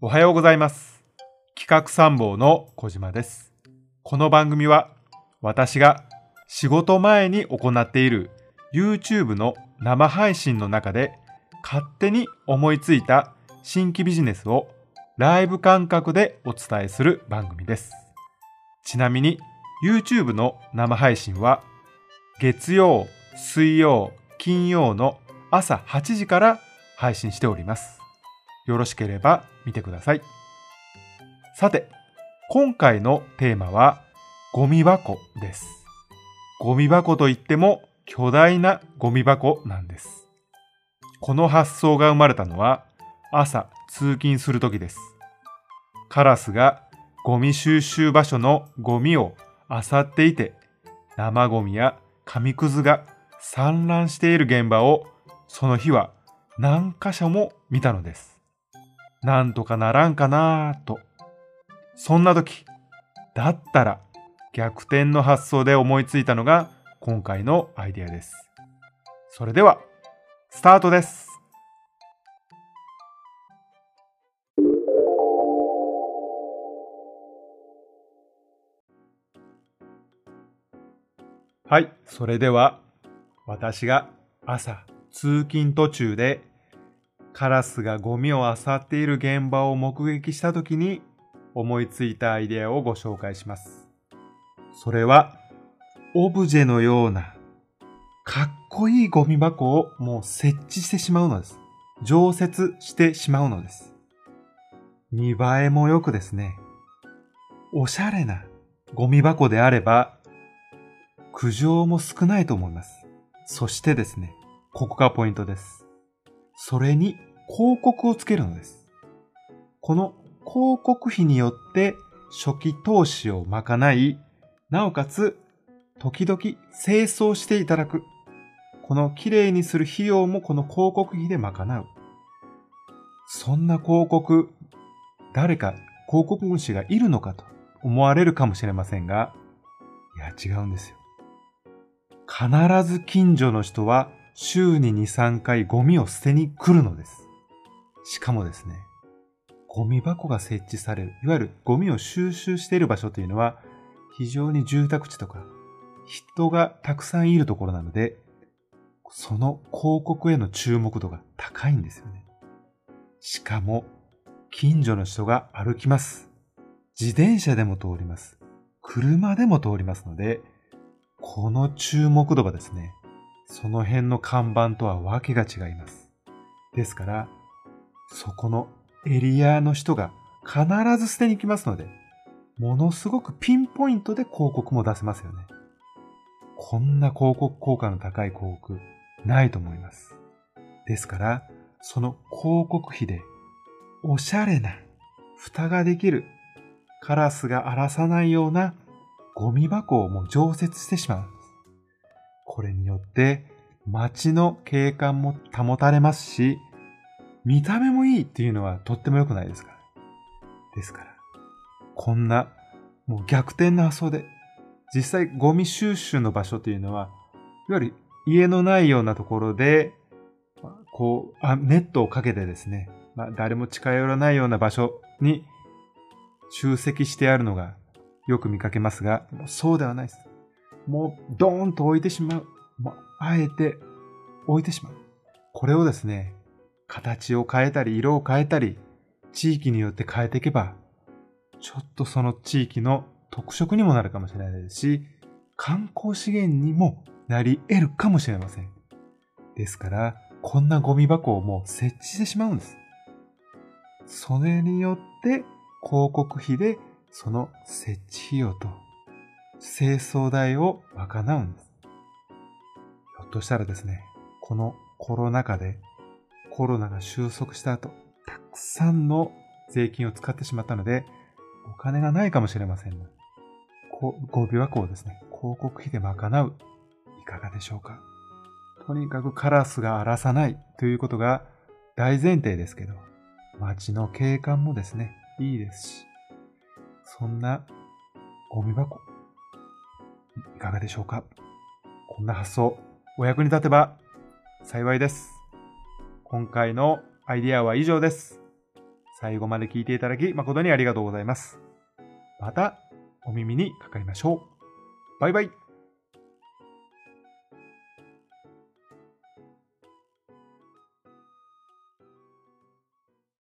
おはようございます。企画参謀の小島です。この番組は私が仕事前に行っている YouTube の生配信の中で勝手に思いついた新規ビジネスをライブ感覚でお伝えする番組です。ちなみに YouTube の生配信は月曜、水曜、金曜の朝8時から配信しております。よろしければ見てください。さて、今回のテーマはゴミ箱です。ゴミ箱といっても巨大なゴミ箱なんです。この発想が生まれたのは朝通勤するときです。カラスがゴミ収集場所のゴミを漁っていて生ゴミや紙くずが散乱している現場をその日は何箇所も見たのです。なんとかならんかなぁと。そんな時、だったら逆転の発想で思いついたのが今回のアイデアです。それでは、スタートです。はい、それでは私が朝通勤途中でカラスがゴミを漁っている現場を目撃した時に思いついたアイデアをご紹介します。それはオブジェのようなかっこいいゴミ箱をもう設置してしまうのです。常設してしまうのです。見栄えも良くですね、おしゃれなゴミ箱であれば苦情も少ないと思います。そしてですね、ここがポイントです。それに広告をつけるのです。この広告費によって初期投資を賄い、なおかつ時々清掃していただく。この綺麗にする費用もこの広告費で賄う。そんな広告、誰か広告主がいるのかと思われるかもしれませんが、いや違うんですよ。必ず近所の人は週に2、3回ゴミを捨てに来るのです。しかもですね、ゴミ箱が設置される、いわゆるゴミを収集している場所というのは、非常に住宅地とか、人がたくさんいるところなので、その広告への注目度が高いんですよね。しかも、近所の人が歩きます。自転車でも通ります。車でも通りますので、この注目度がですね、その辺の看板とはわけが違います。ですから、そこのエリアの人が必ず捨てに来ますので、ものすごくピンポイントで広告も出せますよね。こんな広告効果の高い広告、ないと思います。ですから、その広告費で、おしゃれな、蓋ができる、カラスが荒らさないようなゴミ箱をもう常設してしまうんです。これによって街の景観も保たれますし、見た目もいいっていうのはとっても良くないですから。ですから、こんなもう逆転の発想で、実際ゴミ収集の場所というのは、いわゆる家のないようなところで、こう、ネットをかけてですね、まあ、誰も近寄らないような場所に集積してあるのがよく見かけますが、そうではないです。もう、ドーンと置いてしまう。もうあえて置いてしまう。これをですね、形を変えたり、色を変えたり、地域によって変えていけば、ちょっとその地域の特色にもなるかもしれないですし、観光資源にもなり得るかもしれません。ですから、こんなゴミ箱をもう設置してしまうんです。それによって、広告費でその設置費用と清掃代を賄うんです。ひょっとしたらですね、このコロナ禍でコロナが収束した後、たくさんの税金を使ってしまったので、お金がないかもしれません、こゴミ箱をですね、広告費で賄う。いかがでしょうか。とにかくカラスが荒らさない。ということが大前提ですけど、街の景観もですね、いいですし、そんなゴミ箱、いかがでしょうか。こんな発想、お役に立てば幸いです。今回のアイディアは以上です。最後まで聞いていただき誠にありがとうございます。またお耳にかかりましょう。バイバイ。